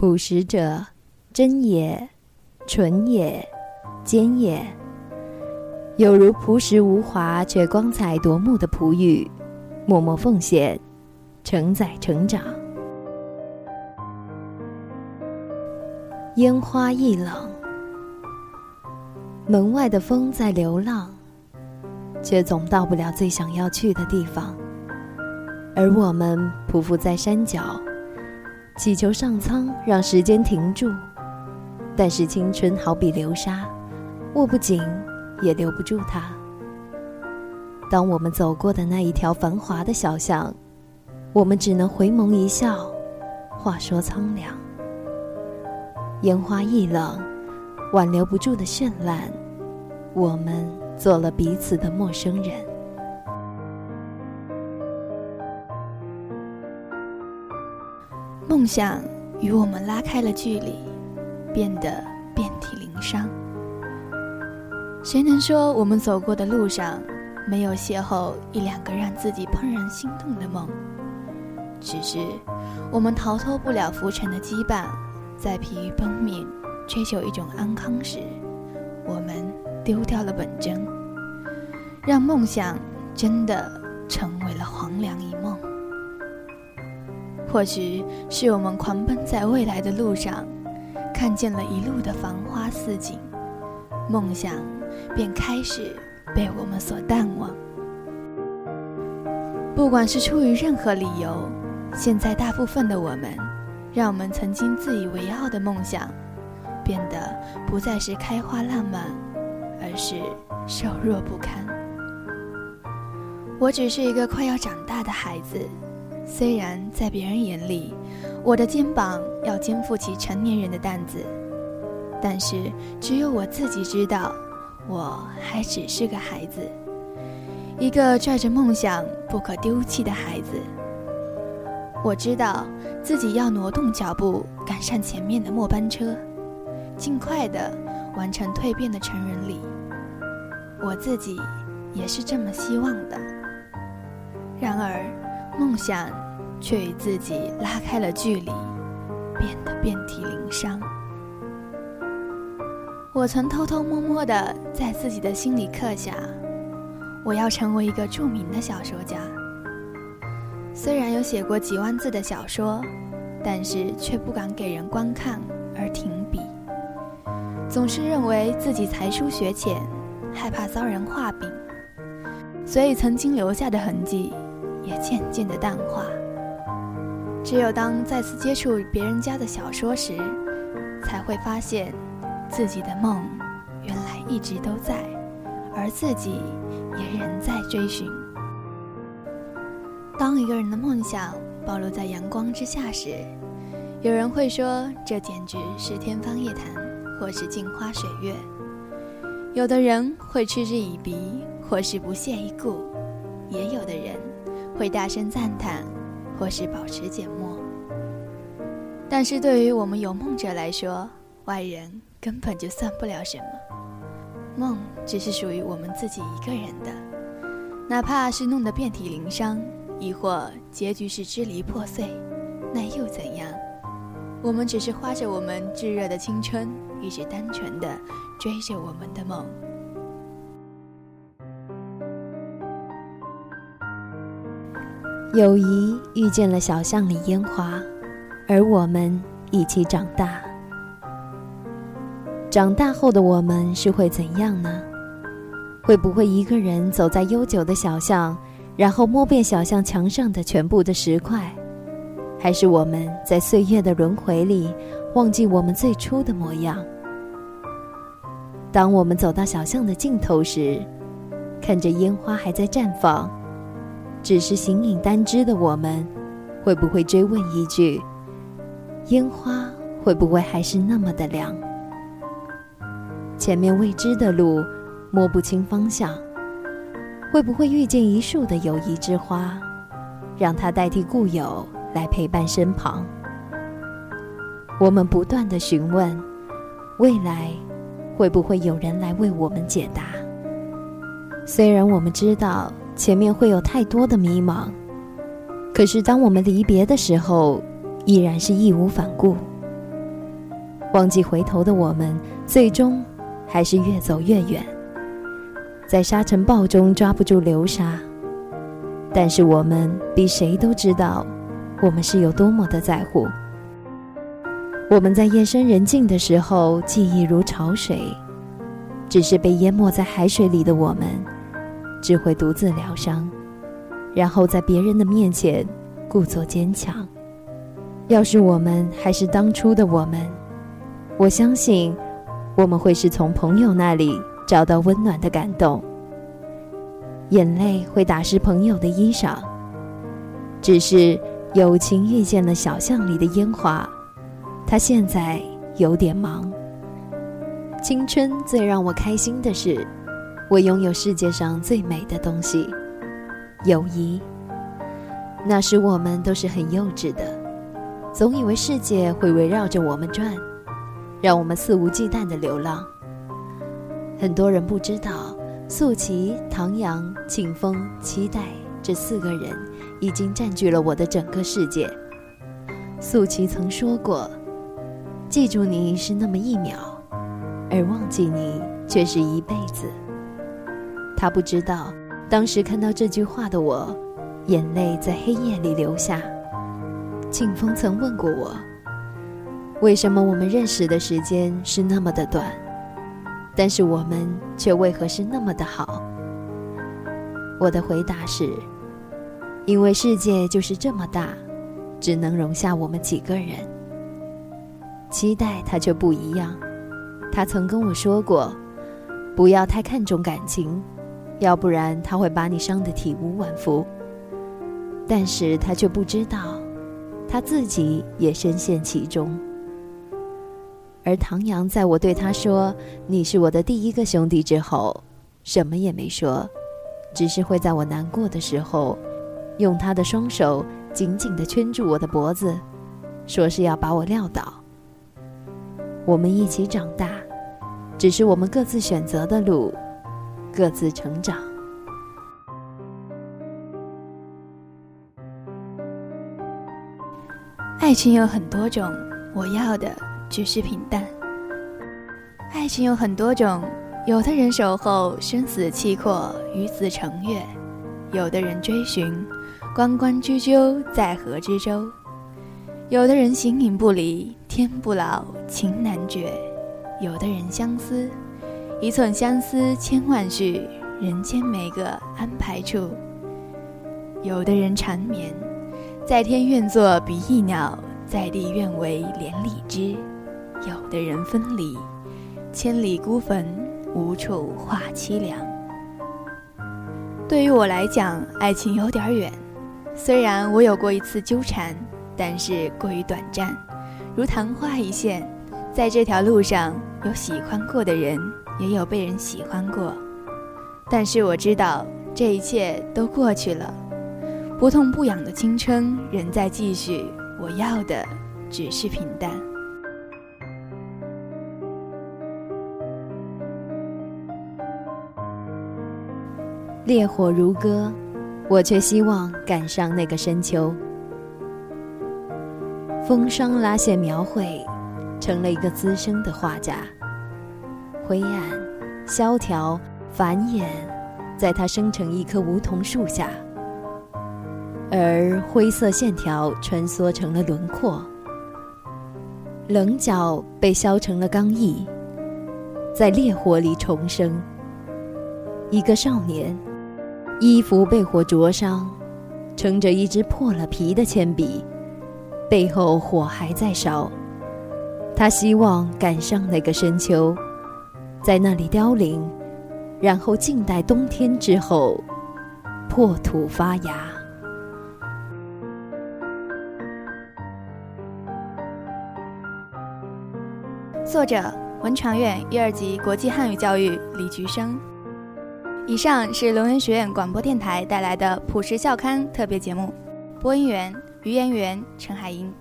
朴实者，真也，纯也，坚也。有如朴实无华却光彩夺目的璞玉，默默奉献，承载成长。烟花易冷，门外的风在流浪，却总到不了最想要去的地方。而我们匍匐在山脚，祈求上苍让时间停住，但是青春好比流沙，握不紧。也留不住它。当我们走过的那一条繁华的小巷，我们只能回眸一笑，话说苍凉。烟花易冷，挽留不住的绚烂，我们做了彼此的陌生人。梦想与我们拉开了距离，变得遍体鳞伤。谁能说我们走过的路上没有邂逅一两个让自己怦然心动的梦？只是我们逃脱不了浮沉的羁绊，在疲于奔命追求一种安康时，我们丢掉了本真，让梦想真的成为了黄粱一梦。或许是我们狂奔在未来的路上，看见了一路的繁花似锦，梦想。便开始被我们所淡忘。不管是出于任何理由，现在大部分的我们，让我们曾经自以为傲的梦想，变得不再是开花烂漫，而是瘦弱不堪。我只是一个快要长大的孩子，虽然在别人眼里，我的肩膀要肩负起成年人的担子，但是只有我自己知道。我还只是个孩子，一个拽着梦想不可丢弃的孩子。我知道自己要挪动脚步，赶上前面的末班车，尽快的完成蜕变的成人礼。我自己也是这么希望的。然而，梦想却与自己拉开了距离，变得遍体鳞伤。我曾偷偷摸摸的在自己的心里刻下，我要成为一个著名的小说家。虽然有写过几万字的小说，但是却不敢给人观看而停笔，总是认为自己才疏学浅，害怕遭人画饼，所以曾经留下的痕迹也渐渐的淡化。只有当再次接触别人家的小说时，才会发现。自己的梦原来一直都在，而自己也仍在追寻。当一个人的梦想暴露在阳光之下时，有人会说这简直是天方夜谭，或是镜花水月；有的人会嗤之以鼻，或是不屑一顾；也有的人会大声赞叹，或是保持缄默。但是对于我们有梦者来说，外人。根本就算不了什么，梦只是属于我们自己一个人的，哪怕是弄得遍体鳞伤，亦或结局是支离破碎，那又怎样？我们只是花着我们炙热的青春，一直单纯的追着我们的梦。友谊遇见了小巷里烟花，而我们一起长大。长大后的我们是会怎样呢？会不会一个人走在悠久的小巷，然后摸遍小巷墙上的全部的石块？还是我们在岁月的轮回里忘记我们最初的模样？当我们走到小巷的尽头时，看着烟花还在绽放，只是形影单只的我们，会不会追问一句：烟花会不会还是那么的亮？前面未知的路，摸不清方向，会不会遇见一束的友谊之花，让它代替故友来陪伴身旁？我们不断的询问，未来会不会有人来为我们解答？虽然我们知道前面会有太多的迷茫，可是当我们离别的时候，依然是义无反顾，忘记回头的我们，最终还是越走越远，在沙尘暴中抓不住流沙。但是我们比谁都知道，我们是有多么的在乎。我们在夜深人静的时候，记忆如潮水，只是被淹没在海水里的我们，只会独自疗伤，然后在别人的面前故作坚强。要是我们还是当初的我们，我相信我们会是从朋友那里找到温暖的感动。眼泪会打湿朋友的衣裳，只是友情遇见了小巷里的烟花。他现在有点忙。青春最让我开心的是，我拥有世界上最美的东西——友谊。那时我们都是很幼稚的，总以为世界会围绕着我们转，让我们肆无忌惮的流浪。很多人不知道。素琪、唐阳、庆丰、期待这四个人已经占据了我的整个世界。素琪曾说过：“记住你是那么一秒，而忘记你却是一辈子。”他不知道，当时看到这句话的我，眼泪在黑夜里流下。庆丰曾问过我：“为什么我们认识的时间是那么的短？”但是我们却为何是那么的好？我的回答是：因为世界就是这么大，只能容下我们几个人。期待他却不一样，他曾跟我说过，不要太看重感情，要不然他会把你伤得体无完肤。但是他却不知道，他自己也深陷其中。而唐阳在我对他说“你是我的第一个兄弟”之后，什么也没说，只是会在我难过的时候，用他的双手紧紧地圈住我的脖子，说是要把我撂倒。我们一起长大，只是我们各自选择的路，各自成长。爱情有很多种，我要的。只是平淡。爱情有很多种，有的人守候生死契阔，与子成悦；有的人追寻，关关雎鸠，在河之洲；有的人形影不离，天不老，情难绝；有的人相思，一寸相思千万绪，人间每个安排处；有的人缠绵，在天愿作比翼鸟，在地愿为连理枝。有的人分离，千里孤坟，无处话凄凉。对于我来讲，爱情有点远。虽然我有过一次纠缠，但是过于短暂，如昙花一现。在这条路上，有喜欢过的人，也有被人喜欢过。但是我知道，这一切都过去了。不痛不痒的青春仍在继续。我要的，只是平淡。烈火如歌，我却希望赶上那个深秋。风霜拉线描绘，成了一个资深的画家。灰暗、萧条、繁衍，在他生成一棵梧桐树下，而灰色线条穿梭成了轮廓，棱角被削成了刚毅，在烈火里重生。一个少年。衣服被火灼伤，撑着一支破了皮的铅笔，背后火还在烧。他希望赶上那个深秋，在那里凋零，然后静待冬天之后破土发芽。作者：文传院一二级国际汉语教育李菊生。以上是龙岩学院广播电台带来的《朴实校刊》特别节目，播音员于言元、陈海英。